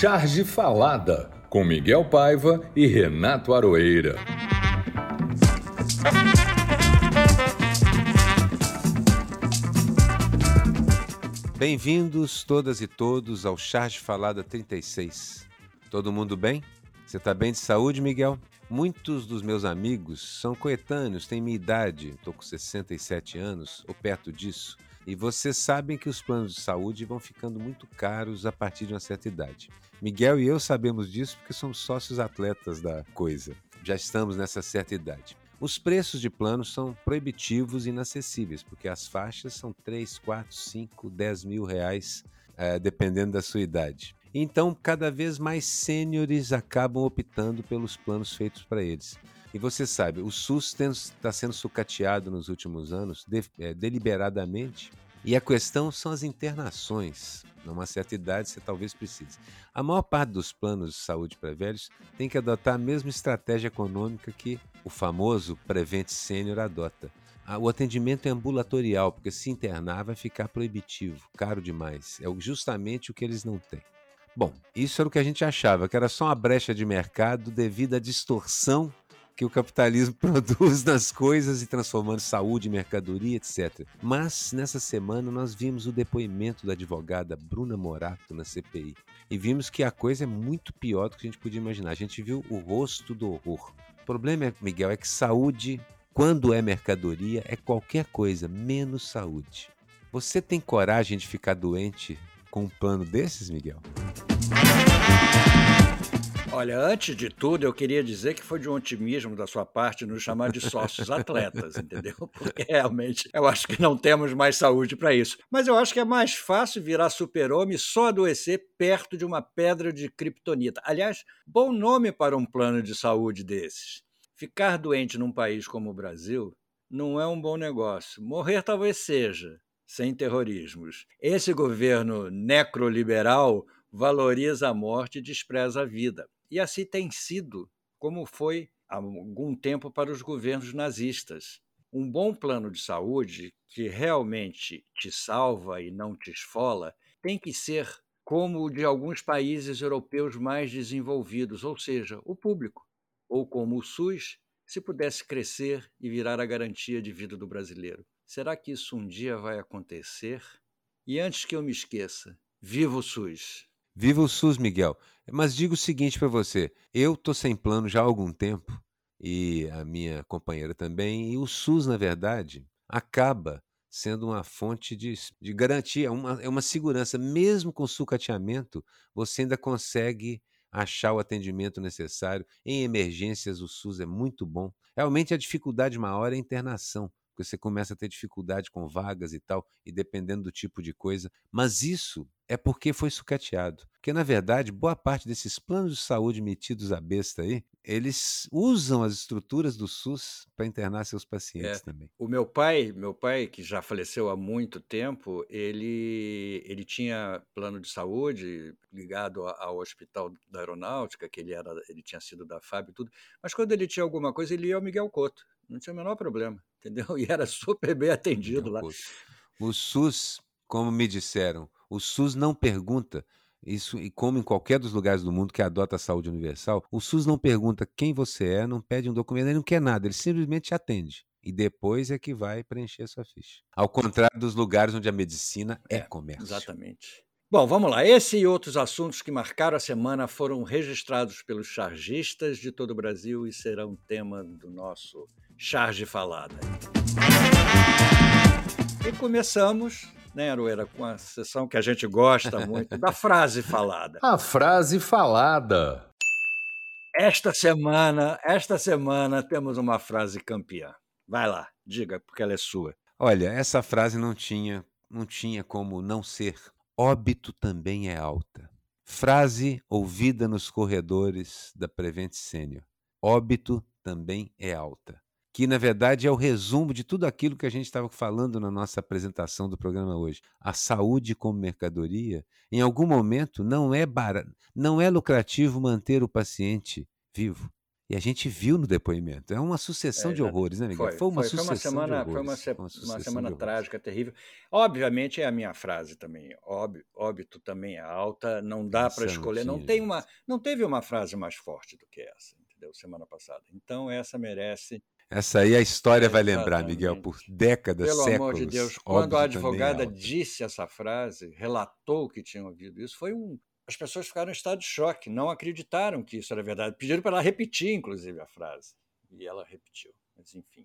Charge Falada, com Miguel Paiva e Renato Aroeira. Bem-vindos todas e todos ao Charge Falada 36. Todo mundo bem? Você está bem de saúde, Miguel? Muitos dos meus amigos são coetâneos, têm minha idade, estou com 67 anos ou perto disso, e vocês sabem que os planos de saúde vão ficando muito caros a partir de uma certa idade. Miguel e eu sabemos disso porque somos sócios atletas da coisa. Já estamos nessa certa idade. Os preços de planos são proibitivos e inacessíveis, porque as faixas são 3, 4, 5, 10 mil reais, é, dependendo da sua idade. Então, cada vez mais sêniores acabam optando pelos planos feitos para eles. E você sabe, o SUS está sendo sucateado nos últimos anos, de, é, deliberadamente, e a questão são as internações. Numa certa idade, você talvez precise. A maior parte dos planos de saúde para velhos tem que adotar a mesma estratégia econômica que o famoso Prevent Senior adota. O atendimento é ambulatorial, porque se internar vai ficar proibitivo, caro demais. É justamente o que eles não têm. Bom, isso era o que a gente achava, que era só uma brecha de mercado devido à distorção que o capitalismo produz nas coisas e transformando saúde mercadoria, etc. Mas nessa semana nós vimos o depoimento da advogada Bruna Morato na CPI e vimos que a coisa é muito pior do que a gente podia imaginar. A gente viu o rosto do horror. O problema, Miguel, é que saúde, quando é mercadoria, é qualquer coisa menos saúde. Você tem coragem de ficar doente com um plano desses, Miguel? Olha, antes de tudo, eu queria dizer que foi de um otimismo da sua parte nos chamar de sócios atletas, entendeu? Porque realmente eu acho que não temos mais saúde para isso. Mas eu acho que é mais fácil virar super-homem só adoecer perto de uma pedra de criptonita. Aliás, bom nome para um plano de saúde desses. Ficar doente num país como o Brasil não é um bom negócio. Morrer talvez seja, sem terrorismos. Esse governo necroliberal valoriza a morte e despreza a vida. E assim tem sido, como foi há algum tempo para os governos nazistas. Um bom plano de saúde que realmente te salva e não te esfola tem que ser como o de alguns países europeus mais desenvolvidos, ou seja, o público, ou como o SUS, se pudesse crescer e virar a garantia de vida do brasileiro. Será que isso um dia vai acontecer? E antes que eu me esqueça, viva o SUS! Viva o SUS, Miguel! Mas digo o seguinte para você: eu tô sem plano já há algum tempo, e a minha companheira também, e o SUS, na verdade, acaba sendo uma fonte de, de garantia, uma, é uma segurança. Mesmo com sucateamento, você ainda consegue achar o atendimento necessário. Em emergências, o SUS é muito bom. Realmente a dificuldade maior é a internação porque você começa a ter dificuldade com vagas e tal, e dependendo do tipo de coisa. Mas isso é porque foi sucateado. Porque, na verdade, boa parte desses planos de saúde metidos à besta aí, eles usam as estruturas do SUS para internar seus pacientes é. também. O meu pai, meu pai, que já faleceu há muito tempo, ele, ele tinha plano de saúde ligado ao Hospital da Aeronáutica, que ele, era, ele tinha sido da FAB e tudo, mas quando ele tinha alguma coisa, ele ia ao Miguel Couto. Não tinha o menor problema, entendeu? E era super bem atendido lá. O SUS, como me disseram, o SUS não pergunta isso e como em qualquer dos lugares do mundo que adota a saúde universal, o SUS não pergunta quem você é, não pede um documento, ele não quer nada, ele simplesmente te atende. E depois é que vai preencher a sua ficha. Ao contrário dos lugares onde a medicina é, é comércio. Exatamente. Bom, vamos lá. Esse e outros assuntos que marcaram a semana foram registrados pelos chargistas de todo o Brasil e serão tema do nosso Charge Falada. E começamos, né, Aroeira, com a sessão que a gente gosta muito, da frase falada. A frase falada. Esta semana, esta semana temos uma frase campeã. Vai lá, diga, porque ela é sua. Olha, essa frase não tinha, não tinha como não ser óbito também é alta. Frase ouvida nos corredores da Prevent Senior. Óbito também é alta. Que, na verdade, é o resumo de tudo aquilo que a gente estava falando na nossa apresentação do programa hoje. A saúde como mercadoria, em algum momento, não é, bar... não é lucrativo manter o paciente vivo. E a gente viu no depoimento. É uma sucessão É, de horrores, né, Miguel? Foi, Foi uma foi, foi uma sucessão de semana, foi uma, horrores. se- uma uma sucessão semana horrores. trágica, terrível. Obviamente é a minha frase também. Óbvio, óbito também é alta, não dá para escolher. Não tem uma, não teve uma frase mais forte do que essa, entendeu? Semana passada. Então essa merece. Essa aí a história vai lembrar, Miguel, por décadas, Pelo séculos. amor de Deus, quando a é advogada alta. disse essa frase, relatou que tinha ouvido isso, foi um. As pessoas ficaram em estado de choque, não acreditaram que isso era verdade. Pediram para ela repetir, inclusive, a frase. E ela repetiu. Mas, enfim.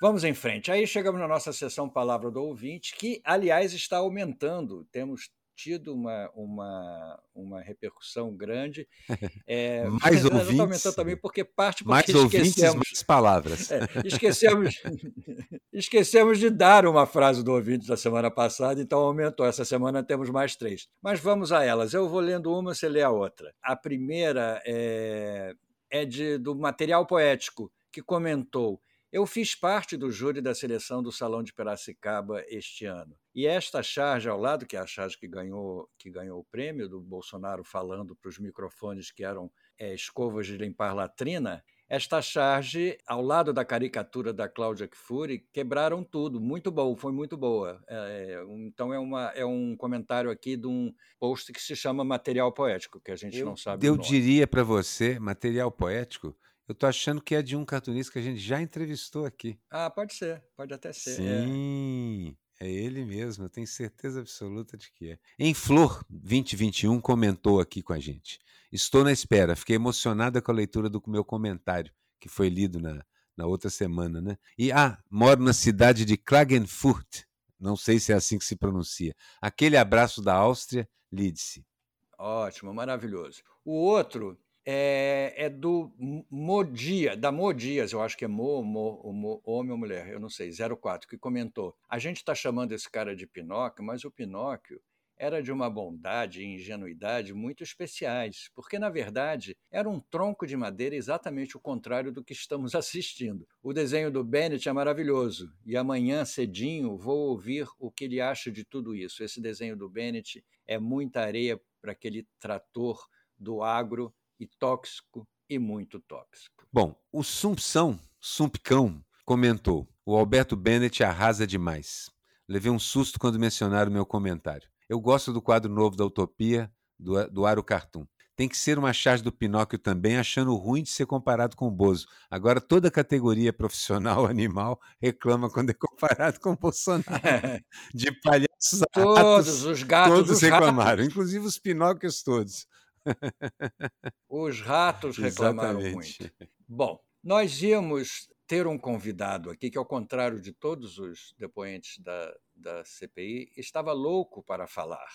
Vamos em frente. Aí chegamos na nossa sessão Palavra do Ouvinte, que, aliás, está aumentando. Temos tido uma, uma, uma repercussão grande. É, Mais ouvintes, aumentando também porque parte porque Mais ouvintes, mais palavras. É, esquecemos, esquecemos de dar uma frase do ouvinte da semana passada, então aumentou. Essa semana temos mais três. Mas vamos a elas. Eu vou lendo uma, você lê a outra. A primeira é, é de, do material poético, que comentou. Eu fiz parte do júri da seleção do Salão de Piracicaba este ano. E esta charge ao lado, que é a charge que ganhou, que ganhou o prêmio, do Bolsonaro falando para os microfones que eram é, escovas de limpar latrina, esta charge, ao lado da caricatura da Cláudia Kfouri, quebraram tudo. Muito bom, foi muito boa. É, então é, uma, é um comentário aqui de um post que se chama Material Poético, que a gente Eu, não sabe eu diria para você, material poético, eu tô achando que é de um cartunista que a gente já entrevistou aqui. Ah, pode ser, pode até ser. é. Sim, é ele mesmo, eu tenho certeza absoluta de que é. Em Flor 2021 comentou aqui com a gente. Estou na espera, fiquei emocionada com a leitura do meu comentário, que foi lido na, na outra semana, né? E, ah, moro na cidade de Klagenfurt, não sei se é assim que se pronuncia. Aquele abraço da Áustria, lide-se. Ótimo, maravilhoso. O outro é, é do Modia, da Modias, eu acho que é Mo, Mo, Mo, homem ou mulher, eu não sei, 04, que comentou. A gente está chamando esse cara de Pinóquio, mas o Pinóquio era de uma bondade e ingenuidade muito especiais, porque, na verdade, era um tronco de madeira exatamente o contrário do que estamos assistindo. O desenho do Bennett é maravilhoso, e amanhã, cedinho, vou ouvir o que ele acha de tudo isso. Esse desenho do Bennett é muita areia para aquele trator do agro e tóxico e muito tóxico. Bom, o Sumpção, Sumpcão, comentou: o Alberto Bennett arrasa demais. Levei um susto quando mencionaram meu comentário. Eu gosto do quadro novo da Utopia, do, do Aro Cartoon. Tem que ser uma charge do Pinóquio também, achando ruim de ser comparado com o Bozo. Agora, toda categoria profissional animal reclama quando é comparado com o Bolsonaro. De palhaços a todos ratos, os gatos, todos os reclamaram, ratos, inclusive os Pinóquios todos. Os ratos reclamaram Exatamente. muito. Bom, nós íamos ter um convidado aqui que, ao contrário de todos os depoentes da, da CPI, estava louco para falar.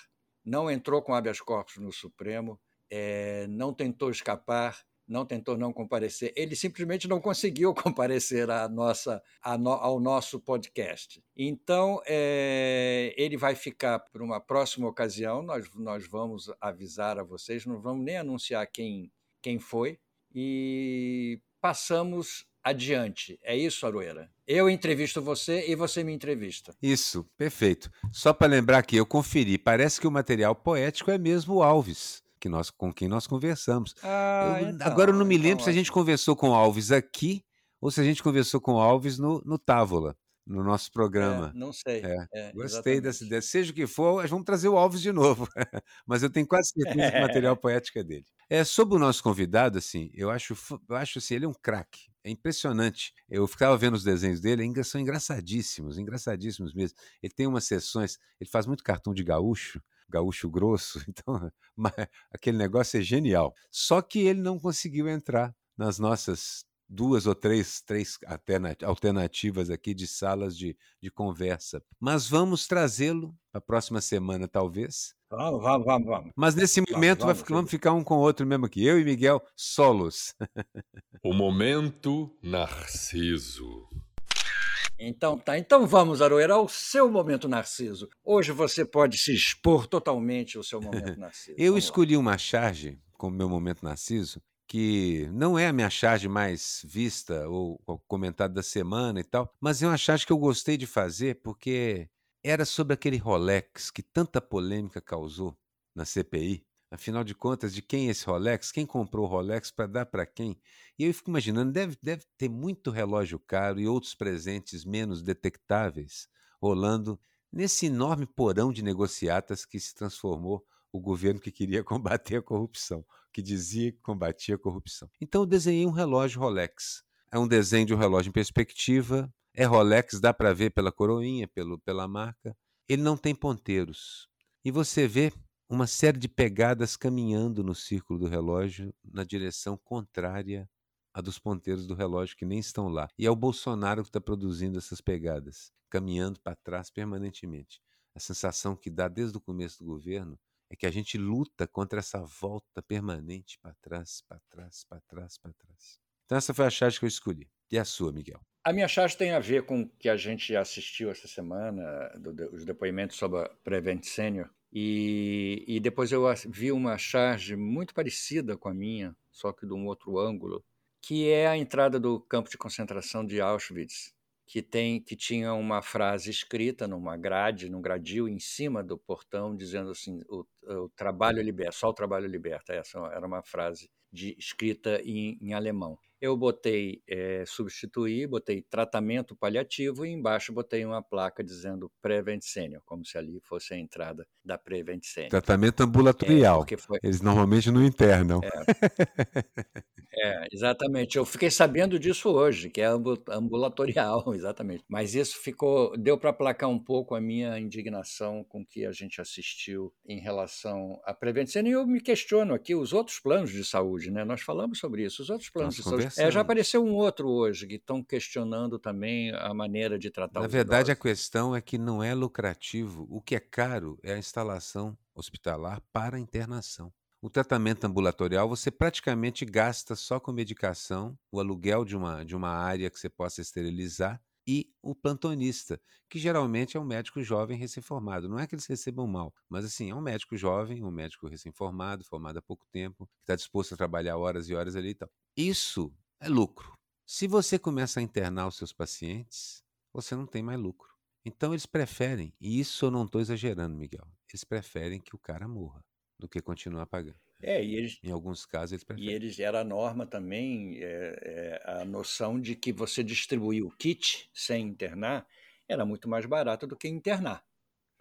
Não entrou com habeas corpus no Supremo, eh, não tentou escapar, não tentou não comparecer. Ele simplesmente não conseguiu comparecer à nossa, à no- ao nosso podcast. Então, eh, ele vai ficar por uma próxima ocasião. Nós, nós vamos avisar a vocês, não vamos nem anunciar quem, quem foi. E passamos adiante. É isso, Aroeira? Eu entrevisto você e você me entrevista. Isso, perfeito. Só para lembrar que eu conferi, parece que o material poético é mesmo o Alves, que nós, com quem nós conversamos. Ah, Eu- então, agora eu não me então, lembro se a gente conversou com o Alves aqui ou se a gente conversou com o Alves no, no Távola, no nosso É, não não sei. É, É, Gostei dessa ideia. Seja o que for, vamos trazer o Alves de novo. Mas eu tenho quase certeza que o material poético é dele. É, sobre o nosso convidado, assim, eu acho, eu acho assim, ele é um craque. É impressionante. Eu ficava vendo os desenhos dele, engra- são engraçadíssimos, engraçadíssimos mesmo. Ele tem umas sessões, ele faz muito cartão de gaúcho, gaúcho grosso, então mas aquele negócio é genial. Só que ele não conseguiu entrar nas nossas duas ou três, três alterna- alternativas aqui de salas de, de conversa. Mas vamos trazê-lo a próxima semana, talvez. Vamos, vamos, vamos, vamos. Mas nesse momento vai vamos, ficar- vamos ficar um com o outro mesmo aqui. Eu e Miguel, solos. O momento Narciso. Então tá, então vamos, Aroeira, ao seu momento Narciso. Hoje você pode se expor totalmente ao seu momento Narciso. Eu Vamos lá. escolhi uma charge como meu momento Narciso, que não é a minha charge mais vista ou ou comentada da semana e tal, mas é uma charge que eu gostei de fazer porque era sobre aquele Rolex que tanta polêmica causou na CPI. Afinal de contas, de quem é esse Rolex? Quem comprou o Rolex para dar para quem? E eu fico imaginando, deve, deve ter muito relógio caro e outros presentes menos detectáveis rolando nesse enorme porão de negociatas que se transformou o governo que queria combater a corrupção, que dizia que combatia a corrupção. Então eu desenhei um relógio Rolex. É um desenho de um relógio em perspectiva, é Rolex, dá para ver pela coroinha, pelo, pela marca. Ele não tem ponteiros. E você vê uma série de pegadas caminhando no círculo do relógio na direção contrária à dos ponteiros do relógio que nem estão lá. E é o Bolsonaro que está produzindo essas pegadas, caminhando para trás permanentemente. A sensação que dá desde o começo do governo é que a gente luta contra essa volta permanente para trás, para trás, para trás, para trás. Então essa foi a charge que eu escolhi. E a sua, Miguel? A minha charge tem a ver com o que a gente assistiu essa semana, do, do, os depoimentos sobre a Prevent Senior. E, e depois eu vi uma charge muito parecida com a minha, só que de um outro ângulo, que é a entrada do campo de concentração de Auschwitz que tem que tinha uma frase escrita numa grade, num gradil em cima do portão, dizendo assim: o, o trabalho liberta, só o trabalho liberta. Essa era uma frase de, escrita em, em alemão eu botei é, substituir, botei tratamento paliativo e embaixo botei uma placa dizendo Prevent Senior, como se ali fosse a entrada da Prevent Senior. Tratamento ambulatorial. É, foi... Eles normalmente não internam. É. é. exatamente. Eu fiquei sabendo disso hoje, que é ambulatorial, exatamente. Mas isso ficou, deu para aplacar um pouco a minha indignação com que a gente assistiu em relação à Prevent Senior. E eu me questiono aqui os outros planos de saúde, né? Nós falamos sobre isso. Os outros planos Nós de saúde é, já apareceu um outro hoje que estão questionando também a maneira de tratar Na verdade, idosos. a questão é que não é lucrativo. O que é caro é a instalação hospitalar para a internação. O tratamento ambulatorial você praticamente gasta só com medicação, o aluguel de uma, de uma área que você possa esterilizar e o plantonista, que geralmente é um médico jovem recém-formado. Não é que eles recebam mal, mas assim, é um médico jovem, um médico recém-formado, formado há pouco tempo, que está disposto a trabalhar horas e horas ali e tal. Isso é lucro. Se você começa a internar os seus pacientes, você não tem mais lucro. Então eles preferem, e isso eu não estou exagerando, Miguel, eles preferem que o cara morra do que continuar pagando. É, e eles, em alguns casos eles preferem. E eles era a norma também, é, é, a noção de que você distribuir o kit sem internar era muito mais barato do que internar.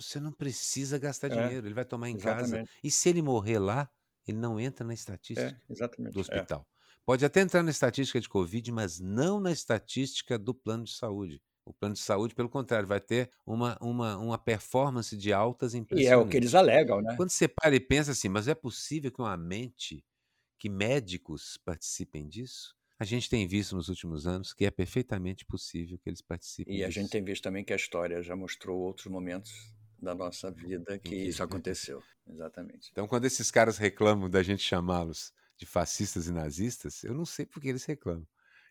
Você não precisa gastar é, dinheiro, ele vai tomar em exatamente. casa. E se ele morrer lá, ele não entra na estatística é, do hospital. Pode até entrar na estatística de Covid, mas não na estatística do plano de saúde. O plano de saúde, pelo contrário, vai ter uma, uma, uma performance de altas impressionantes. E é o que eles alegam, né? Quando você para e pensa assim, mas é possível que uma mente, que médicos participem disso? A gente tem visto nos últimos anos que é perfeitamente possível que eles participem. E disso. a gente tem visto também que a história já mostrou outros momentos da nossa vida que isso aconteceu. Exatamente. Então, quando esses caras reclamam da gente chamá-los de fascistas e nazistas, eu não sei por que eles reclamam.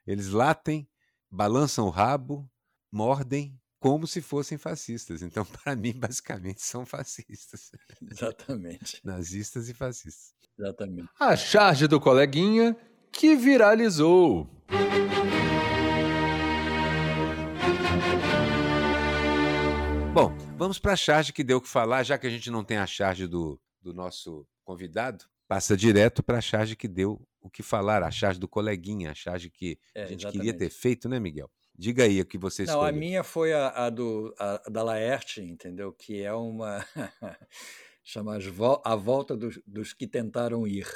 Eles latem, balançam o rabo, mordem como se fossem fascistas. Então, para mim, basicamente, são fascistas. Exatamente. Nazistas e fascistas. Exatamente. A charge do coleguinha que viralizou. Bom, vamos para a charge que deu o que falar, já que a gente não tem a charge do, do nosso convidado, passa direto para a charge que deu o que falar, a charge do coleguinha, a charge que é, a gente exatamente. queria ter feito, né, Miguel? Diga aí o que você escolheu. Não, a minha foi a, a do, a, da Laerte, entendeu? Que é uma. chama A Volta dos, dos que Tentaram Ir,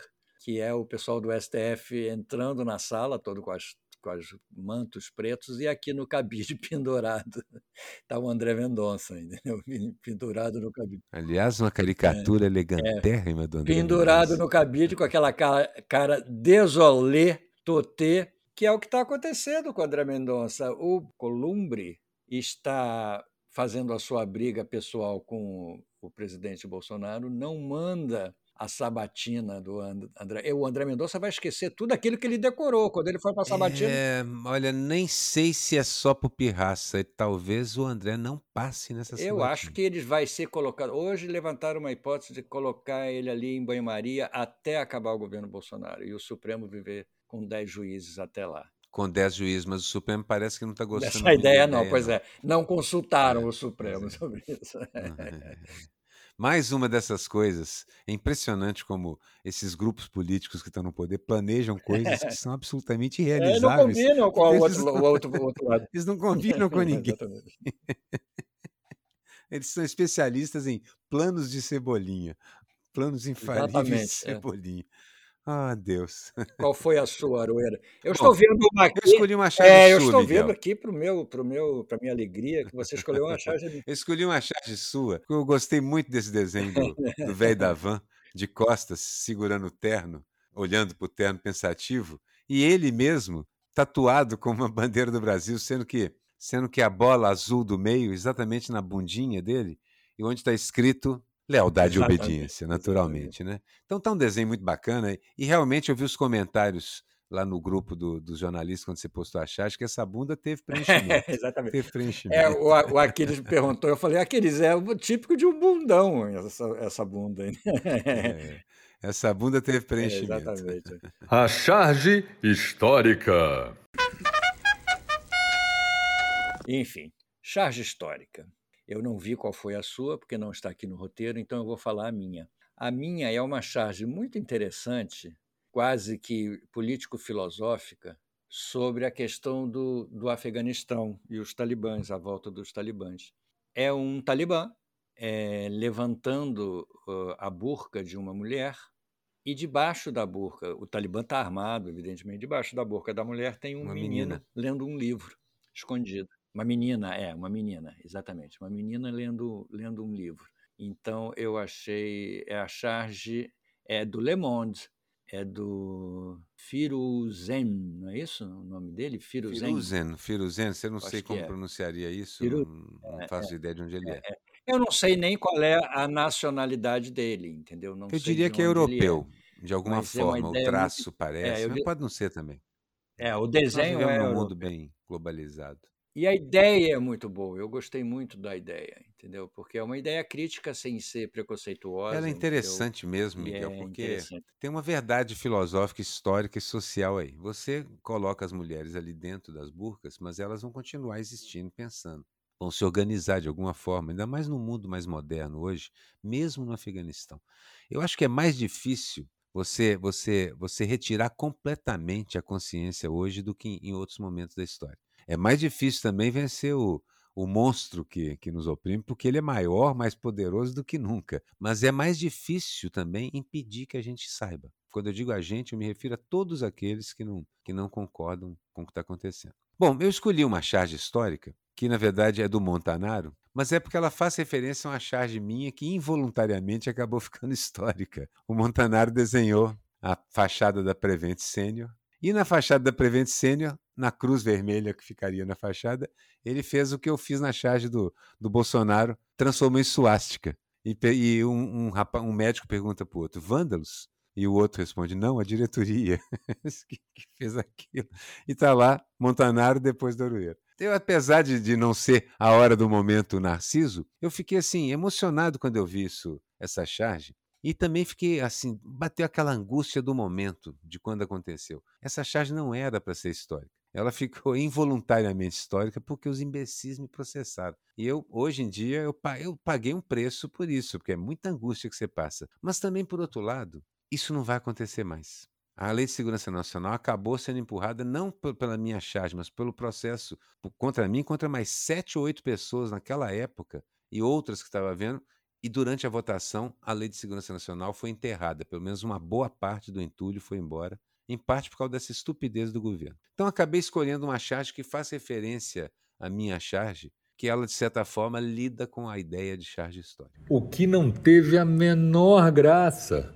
que é o pessoal do STF entrando na sala, todo com as com os mantos pretos, e aqui no cabide pendurado está o André Mendonça, entendeu? pendurado no cabide. Aliás, uma caricatura é, elegantérrima é, do André Pendurado Mendonça. no cabide com aquela cara, cara desolé, totê, que é o que está acontecendo com o André Mendonça. O Columbre está fazendo a sua briga pessoal com o presidente Bolsonaro, não manda a sabatina do André. O André Mendonça vai esquecer tudo aquilo que ele decorou quando ele foi para a sabatina. É, olha, nem sei se é só por pirraça. Talvez o André não passe nessa sabatina. Eu acho que ele vai ser colocado. Hoje levantaram uma hipótese de colocar ele ali em banho-maria até acabar o governo Bolsonaro e o Supremo viver com 10 juízes até lá. Com 10 juízes, mas o Supremo parece que não está gostando Essa ideia, não, ideia, pois não. é. Não consultaram é, o Supremo é. sobre isso. Mais uma dessas coisas. É impressionante como esses grupos políticos que estão no poder planejam coisas que são absolutamente irrealizáveis. É, não combinam com o outro, o outro, o outro lado. Eles não combinam com ninguém. Eles são especialistas em planos de cebolinha. Planos infalíveis de é. cebolinha. É. Ah, Deus. Qual foi a sua, Aroeira? Eu Bom, estou vendo uma aqui. Eu escolhi uma charge é, eu sua, estou Miguel. vendo aqui para meu, pro meu, para minha alegria que você escolheu uma charge. eu escolhi uma charge sua, porque eu gostei muito desse desenho do velho da van, de costas, segurando o terno, olhando para o terno pensativo, e ele mesmo tatuado com uma bandeira do Brasil, sendo que, sendo que a bola azul do meio, exatamente na bundinha dele, e onde está escrito Lealdade Exatamente. e obediência, naturalmente, né? Então tá um desenho muito bacana e realmente eu vi os comentários lá no grupo do, dos jornalistas quando você postou a charge que essa bunda teve preenchimento. Exatamente. Teve preenchimento. É, o, o Aquiles me perguntou, eu falei, Aquiles, é o típico de um bundão essa, essa bunda. É, essa bunda teve preenchimento. É, exatamente. A charge histórica. Enfim, charge histórica. Eu não vi qual foi a sua, porque não está aqui no roteiro, então eu vou falar a minha. A minha é uma charge muito interessante, quase que político-filosófica, sobre a questão do, do Afeganistão e os talibãs, a volta dos talibãs. É um talibã é, levantando uh, a burca de uma mulher e debaixo da burca, o talibã está armado, evidentemente, debaixo da burca da mulher tem um menino menina. lendo um livro escondido. Uma menina, é, uma menina, exatamente. Uma menina lendo, lendo um livro. Então eu achei. É a charge é do Le Monde, é do Firuzen, não é isso o nome dele? Firuzen. Firuzen, Firuzen, você não Acho sei como é. pronunciaria isso, não, não, faço é, ideia de onde ele é, é. é. Eu não sei nem qual é a nacionalidade dele, entendeu? Não eu diria que é, é europeu, de alguma mas forma. o traço muito... parece, mas pode não ser também. É, o desenho Nós é. um mundo bem globalizado. E a ideia é muito boa, eu gostei muito da ideia, entendeu? Porque é uma ideia crítica sem ser preconceituosa. Ela é interessante entendeu? mesmo, Miguel, é porque tem uma verdade filosófica, histórica e social aí. Você coloca as mulheres ali dentro das burcas, mas elas vão continuar existindo, pensando. Vão se organizar de alguma forma, ainda mais no mundo mais moderno hoje, mesmo no Afeganistão. Eu acho que é mais difícil você, você, você retirar completamente a consciência hoje do que em outros momentos da história. É mais difícil também vencer o, o monstro que, que nos oprime, porque ele é maior, mais poderoso do que nunca. Mas é mais difícil também impedir que a gente saiba. Quando eu digo a gente, eu me refiro a todos aqueles que não, que não concordam com o que está acontecendo. Bom, eu escolhi uma charge histórica, que na verdade é do Montanaro, mas é porque ela faz referência a uma charge minha que involuntariamente acabou ficando histórica. O Montanaro desenhou a fachada da Prevent Senior e na fachada da Prevent Senior, na cruz vermelha que ficaria na fachada, ele fez o que eu fiz na charge do, do Bolsonaro, transformou em suástica. E, e um, um, rapaz, um médico pergunta para o outro, vândalos? E o outro responde, não, a diretoria que, que, fez aquilo. E está lá, Montanaro depois do Arueiro. Eu, apesar de, de não ser a hora do momento Narciso, eu fiquei assim, emocionado quando eu vi isso, essa charge, e também fiquei assim, bateu aquela angústia do momento, de quando aconteceu. Essa charge não era para ser histórica. Ela ficou involuntariamente histórica porque os imbecis me processaram. E eu, hoje em dia, eu, eu paguei um preço por isso, porque é muita angústia que você passa. Mas também, por outro lado, isso não vai acontecer mais. A Lei de Segurança Nacional acabou sendo empurrada não pela minha charge, mas pelo processo contra mim, contra mais sete ou oito pessoas naquela época e outras que estava vendo, e durante a votação, a Lei de Segurança Nacional foi enterrada, pelo menos uma boa parte do entulho foi embora, em parte por causa dessa estupidez do governo. Então acabei escolhendo uma charge que faz referência à minha charge, que ela, de certa forma, lida com a ideia de charge histórica. O que não teve a menor graça.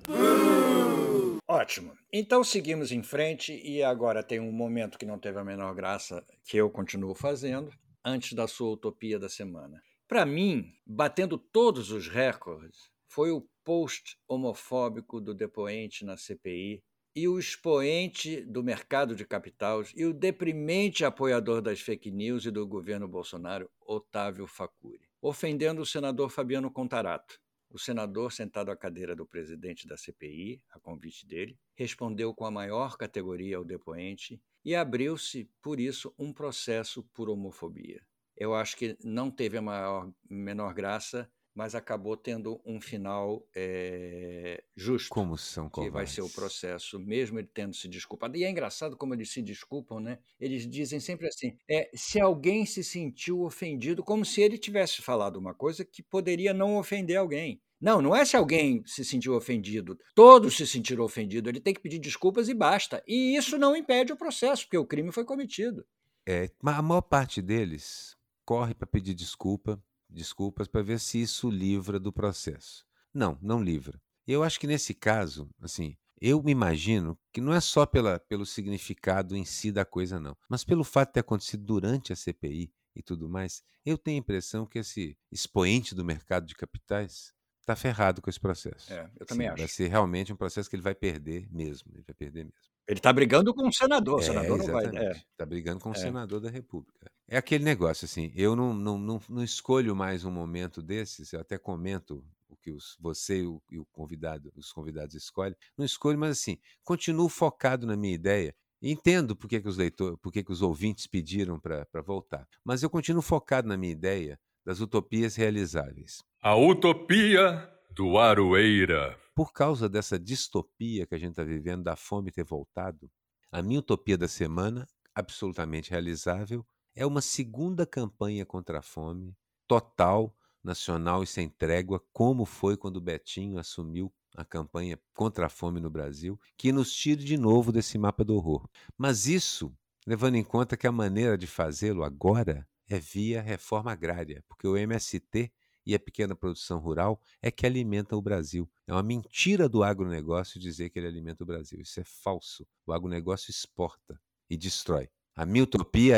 Ótimo. Então seguimos em frente e agora tem um momento que não teve a menor graça que eu continuo fazendo, antes da sua utopia da semana. Para mim, batendo todos os recordes, foi o post homofóbico do depoente na CPI e o expoente do mercado de capitais e o deprimente apoiador das fake news e do governo Bolsonaro, Otávio Facuri, ofendendo o senador Fabiano Contarato. O senador, sentado à cadeira do presidente da CPI, a convite dele, respondeu com a maior categoria ao depoente e abriu-se, por isso, um processo por homofobia eu acho que não teve a maior, menor graça mas acabou tendo um final é, justo. Como são Que vai ser o processo, mesmo ele tendo se desculpado. E é engraçado como eles se desculpam, né? Eles dizem sempre assim: é, se alguém se sentiu ofendido, como se ele tivesse falado uma coisa que poderia não ofender alguém. Não, não é se alguém se sentiu ofendido. Todos se sentiram ofendidos. Ele tem que pedir desculpas e basta. E isso não impede o processo, porque o crime foi cometido. É, a maior parte deles corre para pedir desculpa, desculpas para ver se isso livra do processo. Não, não livra. Eu acho que nesse caso, assim, eu me imagino que não é só pela, pelo significado em si da coisa, não, mas pelo fato de ter acontecido durante a CPI e tudo mais, eu tenho a impressão que esse expoente do mercado de capitais está ferrado com esse processo. É, eu também Sim, acho. Vai ser realmente um processo que ele vai perder mesmo. Ele vai perder mesmo. Ele está brigando com o senador. O É, senador não vai. exatamente. É. Está brigando com o É. senador da República. É aquele negócio, assim, eu não, não, não, não escolho mais um momento desses, eu até comento o que os, você e o, e o convidado, os convidados escolhem, não escolho, mas assim, continuo focado na minha ideia. Entendo por que, que os leitores, por que, que os ouvintes pediram para voltar. Mas eu continuo focado na minha ideia das utopias realizáveis. A utopia do Aroeira. Por causa dessa distopia que a gente está vivendo, da fome ter voltado, a minha utopia da semana, absolutamente realizável, é uma segunda campanha contra a fome, total, nacional e sem trégua, como foi quando o Betinho assumiu a campanha contra a fome no Brasil, que nos tire de novo desse mapa do horror. Mas isso, levando em conta que a maneira de fazê-lo agora é via reforma agrária, porque o MST e a pequena produção rural é que alimenta o Brasil. É uma mentira do agronegócio dizer que ele alimenta o Brasil. Isso é falso. O agronegócio exporta e destrói. A minha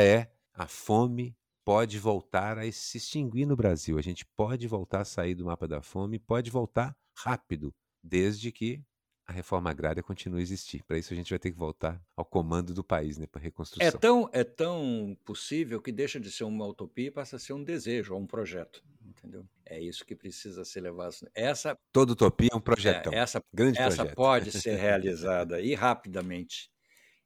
é a fome pode voltar a se extinguir no Brasil. A gente pode voltar a sair do mapa da fome, pode voltar rápido, desde que a reforma agrária continue a existir. Para isso a gente vai ter que voltar ao comando do país, né, para É reconstrução. tão, é tão possível que deixa de ser uma utopia e passa a ser um desejo ou um projeto. Entendeu? É isso que precisa ser levado. Essa, Toda utopia é um é, projetão. essa, Grande essa projeto. pode ser realizada e rapidamente.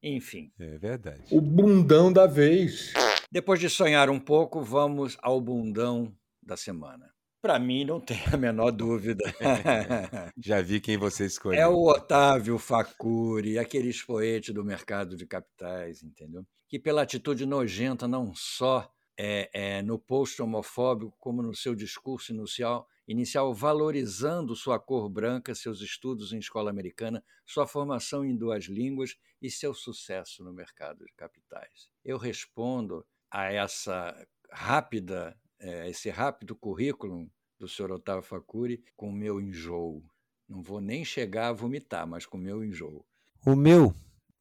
Enfim, É verdade. O bundão da vez. Depois de sonhar um pouco, vamos ao bundão da semana. Para mim, não tem a menor dúvida. Já vi quem você escolheu. É o Otávio Facuri, aquele expoente do mercado de capitais, entendeu? Que pela atitude nojenta, não só é, é, no post homofóbico, como no seu discurso inicial, inicial, valorizando sua cor branca, seus estudos em escola americana, sua formação em duas línguas e seu sucesso no mercado de capitais. Eu respondo a essa rápida, é, esse rápido currículo do senhor Otávio Facuri com o meu enjoo. Não vou nem chegar a vomitar, mas com o meu enjoo. O meu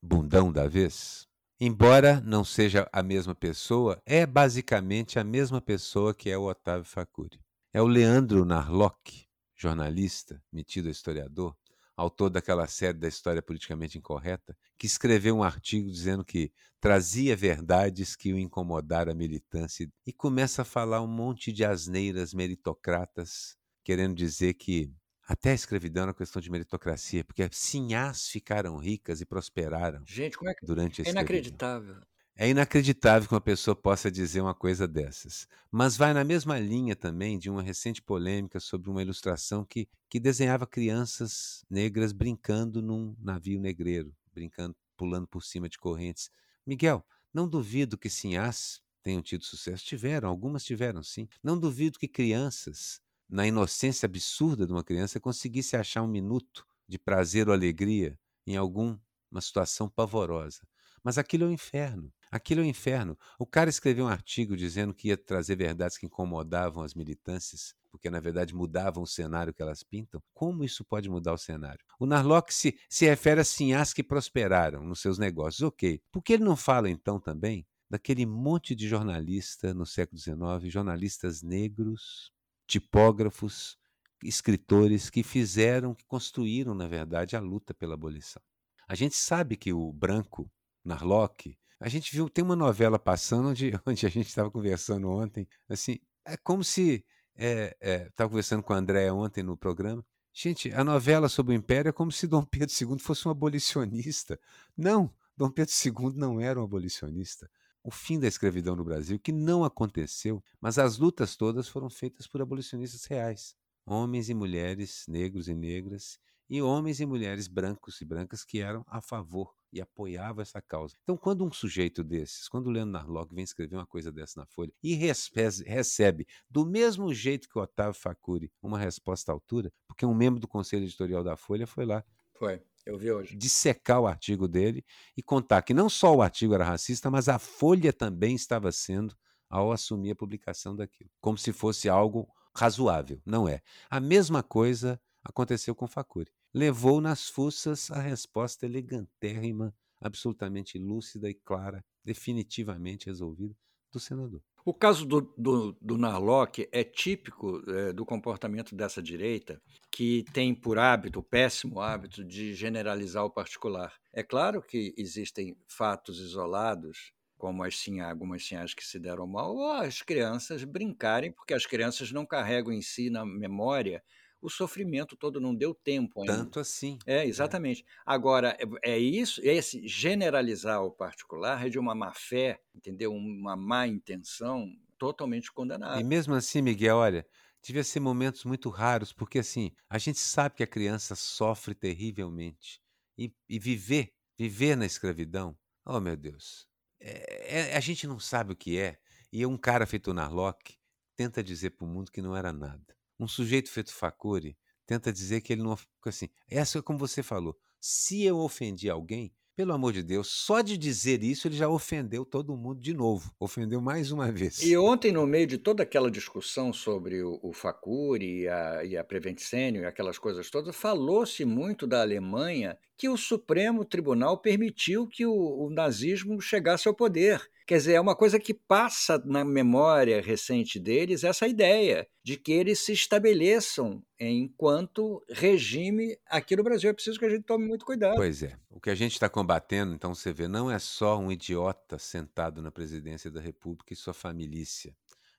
bundão da vez, embora não seja a mesma pessoa, é basicamente a mesma pessoa que é o Otávio Facuri. É o Leandro Narlock, jornalista, metido historiador, autor daquela série da História Politicamente Incorreta, que escreveu um artigo dizendo que trazia verdades que o incomodaram a militância e começa a falar um monte de asneiras meritocratas, querendo dizer que até a escravidão uma questão de meritocracia, porque sinhás ficaram ricas e prosperaram Gente, como é que. durante a É inacreditável. É inacreditável que uma pessoa possa dizer uma coisa dessas. Mas vai na mesma linha também de uma recente polêmica sobre uma ilustração que, que desenhava crianças negras brincando num navio negreiro, brincando, pulando por cima de correntes. Miguel, não duvido que sinhás tenham tido sucesso. Tiveram, algumas tiveram sim. Não duvido que crianças, na inocência absurda de uma criança, conseguissem achar um minuto de prazer ou alegria em alguma situação pavorosa. Mas aquilo é o inferno. Aquilo é o inferno. O cara escreveu um artigo dizendo que ia trazer verdades que incomodavam as militâncias, porque na verdade mudavam o cenário que elas pintam. Como isso pode mudar o cenário? O Narlock se, se refere a sinhás que prosperaram nos seus negócios. Ok. Por que ele não fala então também daquele monte de jornalista no século XIX, jornalistas negros, tipógrafos, escritores que fizeram, que construíram, na verdade, a luta pela abolição? A gente sabe que o branco, Narlock, a gente viu, tem uma novela passando onde, onde a gente estava conversando ontem, assim, é como se, estava é, é, conversando com a Andréa ontem no programa, gente, a novela sobre o Império é como se Dom Pedro II fosse um abolicionista. Não, Dom Pedro II não era um abolicionista. O fim da escravidão no Brasil, que não aconteceu, mas as lutas todas foram feitas por abolicionistas reais. homens e mulheres, negros e negras, e homens e mulheres brancos e brancas que eram a favor e apoiavam essa causa. Então, quando um sujeito desses, quando o Leandro Narlock vem escrever uma coisa dessa na Folha e recebe, do mesmo jeito que o Otávio Facuri, uma resposta à altura, porque um membro do conselho editorial da Folha foi lá. Foi. Eu vi hoje. Dissecar o artigo dele e contar que não só o artigo era racista, mas a Folha também estava sendo ao assumir a publicação daquilo, como se fosse algo razoável. Não é. A mesma coisa aconteceu com Facuri levou nas fuças a resposta elegantérrima, absolutamente lúcida e clara, definitivamente resolvida, do senador. O caso do, do, do Narlock é típico é, do comportamento dessa direita, que tem por hábito, o péssimo hábito, de generalizar o particular. É claro que existem fatos isolados, como as algumas sinhas que se deram mal, ou as crianças brincarem, porque as crianças não carregam em si na memória o sofrimento todo não deu tempo ainda. Tanto assim. É, né? exatamente. É. Agora, é, é isso, esse generalizar o particular é de uma má fé, entendeu? Uma má intenção totalmente condenável. E mesmo assim, Miguel, olha, devia ser momentos muito raros, porque assim, a gente sabe que a criança sofre terrivelmente. E, e viver, viver na escravidão, oh meu Deus, é, é, a gente não sabe o que é. E um cara feito Narlock tenta dizer para o mundo que não era nada. Um sujeito feito Facuri tenta dizer que ele não. Assim, essa é como você falou. Se eu ofendi alguém, pelo amor de Deus, só de dizer isso ele já ofendeu todo mundo de novo. Ofendeu mais uma vez. E ontem, no meio de toda aquela discussão sobre o, o Facuri e a, e a e aquelas coisas todas, falou-se muito da Alemanha que o Supremo Tribunal permitiu que o, o nazismo chegasse ao poder. Quer dizer, é uma coisa que passa na memória recente deles essa ideia de que eles se estabeleçam enquanto regime aqui no Brasil. É preciso que a gente tome muito cuidado. Pois é. O que a gente está combatendo, então você vê, não é só um idiota sentado na presidência da República e sua família.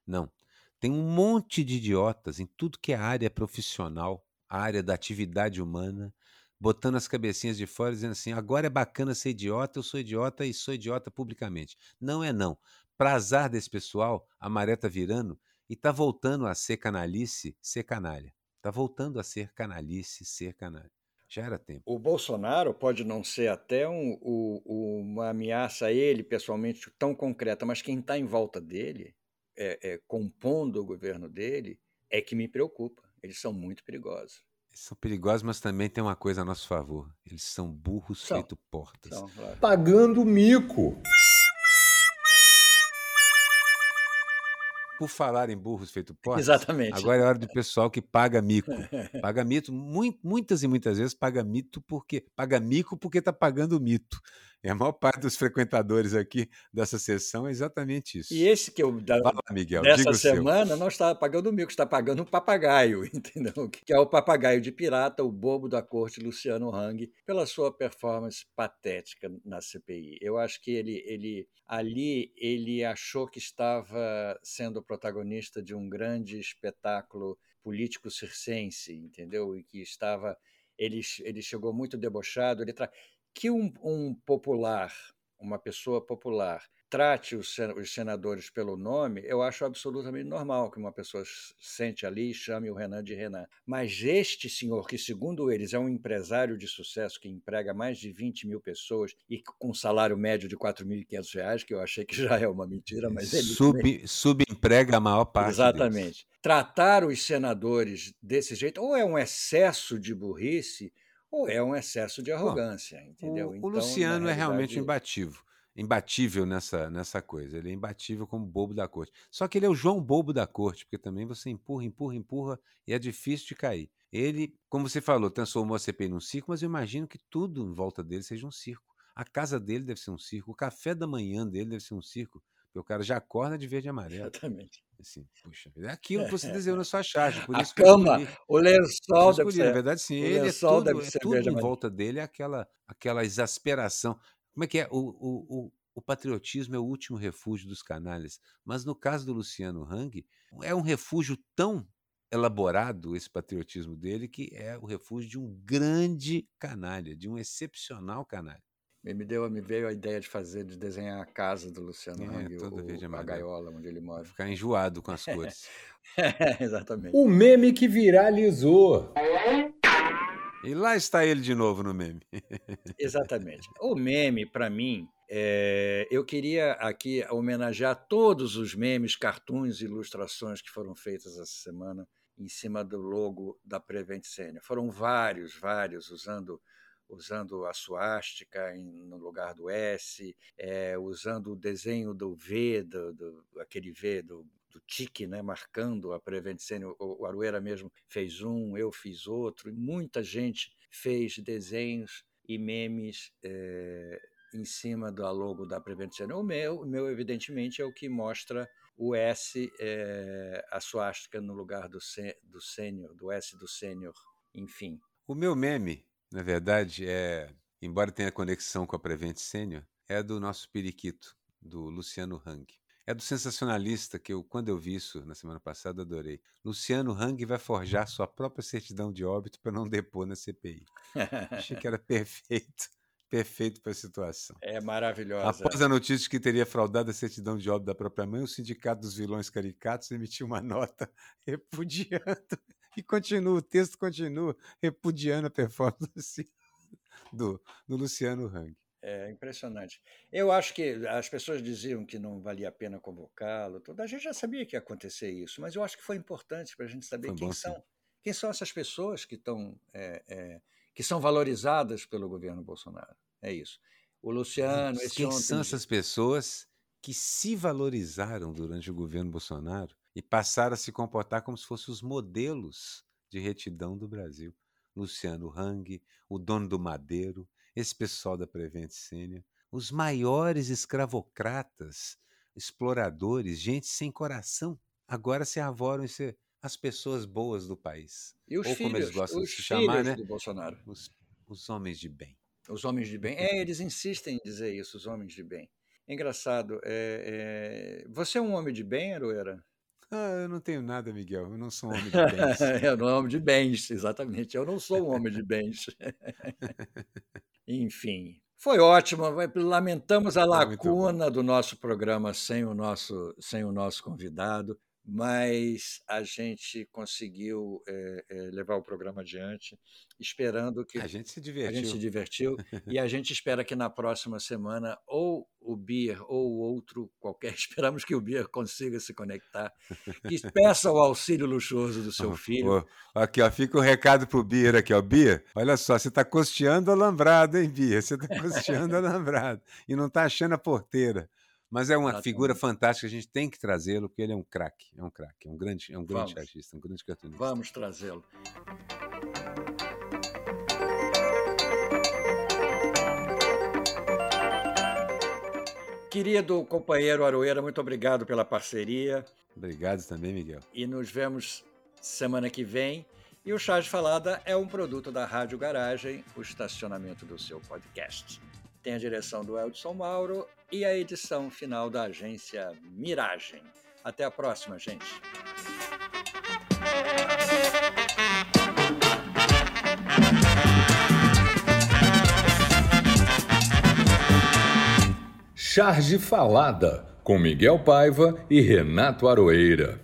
Não. Tem um monte de idiotas em tudo que é área profissional, área da atividade humana, botando as cabecinhas de fora, dizendo assim: agora é bacana ser idiota, eu sou idiota e sou idiota publicamente. Não é não. Para azar desse pessoal, a maré está virando e está voltando a ser canalice, ser canalha. Está voltando a ser canalice, ser canalha. Já era tempo. O Bolsonaro pode não ser até um, um, uma ameaça a ele pessoalmente tão concreta, mas quem está em volta dele, é, é, compondo o governo dele, é que me preocupa. Eles são muito perigosos. São perigosos, mas também tem uma coisa a nosso favor. Eles são burros são. feito portas. São, claro. Pagando mico. Por falar em burros feito portas, Exatamente. agora é hora do pessoal que paga mico. Paga mito, muitas e muitas vezes paga mito porque paga mico porque está pagando mito. E a maior parte dos frequentadores aqui dessa sessão é exatamente isso. E esse que eu da, Fala, Miguel, dessa semana não está pagando o mico, está pagando um papagaio, entendeu? Que é o papagaio de pirata, o bobo da corte Luciano Hang, pela sua performance patética na CPI. Eu acho que ele, ele ali ele achou que estava sendo protagonista de um grande espetáculo político circense, entendeu? E que estava ele, ele chegou muito debochado. Ele tra que um, um popular, uma pessoa popular, trate os, senadores pelo nome, eu acho absolutamente normal que uma pessoa sente ali e chame o Renan de Renan. Mas este senhor, que segundo eles é um empresário de sucesso que emprega mais de 20 mil pessoas e com um salário médio de 4.500 reais, que eu achei que já é uma mentira, mas ele... Sub, subemprega a maior parte Exatamente. Deles. Tratar os senadores desse jeito, ou é um excesso de burrice, ou é um excesso de arrogância, Bom, entendeu? O, então, o Luciano realidade... é realmente imbatível. Imbatível nessa, nessa coisa. Ele é imbatível como bobo da corte. Só que ele é o João Bobo da corte, porque também você empurra, empurra, empurra e é difícil de cair. Ele, como você falou, transformou a CPI num circo, mas eu imagino que tudo em volta dele seja um circo. A casa dele deve ser um circo, o café da manhã dele deve ser um circo. Porque o cara já acorda de verde e amarelo. Exatamente. Assim, puxa, é aquilo que você desenhou na sua charge. Por a cama, o lençol deve ser. Na verdade, sim, ele é tudo, deve é tudo em volta dele, é aquela, aquela exasperação. Como é que é? O, o, o, o patriotismo é o último refúgio dos canalhas. Mas no caso do Luciano Hang, é um refúgio tão elaborado esse patriotismo dele que é o refúgio de um grande canalha, de um excepcional canalha. Me, deu, me veio a ideia de fazer, de desenhar a casa do Luciano é, Hang, o, a gaiola onde ele mora. Ficar enjoado com as cores. é, exatamente. O meme que viralizou. E lá está ele de novo no meme. Exatamente. O meme, para mim, é... eu queria aqui homenagear todos os memes, cartoons e ilustrações que foram feitas essa semana em cima do logo da Prevent Senior. Foram vários, vários, usando usando a suástica no lugar do S, é, usando o desenho do V, do, do aquele V do, do tique, né, marcando a Prevent Senior. O, o Arueira mesmo fez um, eu fiz outro, e muita gente fez desenhos e memes é, em cima do logo da Prevent Senior. O meu, o meu, evidentemente, é o que mostra o S, é, a suástica no lugar do, do sênior, do S do sênior, enfim. O meu meme, na verdade, é, embora tenha conexão com a Prevent Senior, é do nosso periquito, do Luciano Hang. É do sensacionalista que eu, quando eu vi isso na semana passada, adorei. Luciano Hang vai forjar sua própria certidão de óbito para não depor na CPI. Achei que era perfeito perfeito para a situação. É maravilhosa. Após a notícia de que teria fraudado a certidão de óbito da própria mãe, o Sindicato dos Vilões Caricatos emitiu uma nota repudiando. E continua, o texto continua repudiando a performance do, do Luciano Hang. É impressionante. Eu acho que as pessoas diziam que não valia a pena convocá-lo. Toda a gente já sabia que ia acontecer isso, mas eu acho que foi importante para a gente saber quem são, quem são essas pessoas que estão é, é, que são valorizadas pelo governo Bolsonaro. É isso. O Luciano. Esse Quem ontem... são essas pessoas que se valorizaram durante o governo Bolsonaro e passaram a se comportar como se fossem os modelos de retidão do Brasil? Luciano Hang, o dono do Madeiro, esse pessoal da Prevent Sênior, os maiores escravocratas, exploradores, gente sem coração, agora se arvoram em ser as pessoas boas do país. E os Ou filhos, como eles gostam de se chamar, né? do Bolsonaro. Os, os homens de bem. Os homens de bem. É, eles insistem em dizer isso, os homens de bem. Engraçado. É, é... Você é um homem de bem, Aroeira? Ah, eu não tenho nada, Miguel. Eu não sou um homem de bens. eu não sou um homem de bens, exatamente. Eu não sou um homem de bens. Enfim, foi ótimo. Lamentamos a lacuna do nosso programa sem o nosso, sem o nosso convidado mas a gente conseguiu é, é, levar o programa adiante, esperando que a gente se divertiu, a gente se divertiu e a gente espera que na próxima semana ou o Bier ou outro qualquer, esperamos que o Bier consiga se conectar, que peça o auxílio luxuoso do seu filho. aqui, ó, fica o um recado para o Bier aqui, ó, Bier, olha só, você está costeando alambrado, hein, Bier? Você está costeando alambrado e não está achando a porteira. Mas é uma Exatamente. figura fantástica, a gente tem que trazê-lo, porque ele é um craque, é um craque, é um grande, é um grande artista, um grande cartunista. Vamos trazê-lo. Querido companheiro Aroeira, muito obrigado pela parceria. Obrigado também, Miguel. E nos vemos semana que vem. E o Chá de Falada é um produto da Rádio Garagem, o estacionamento do seu podcast. Tem a direção do Eldson Mauro e a edição final da agência Miragem. Até a próxima, gente. Charge Falada, com Miguel Paiva e Renato Aroeira.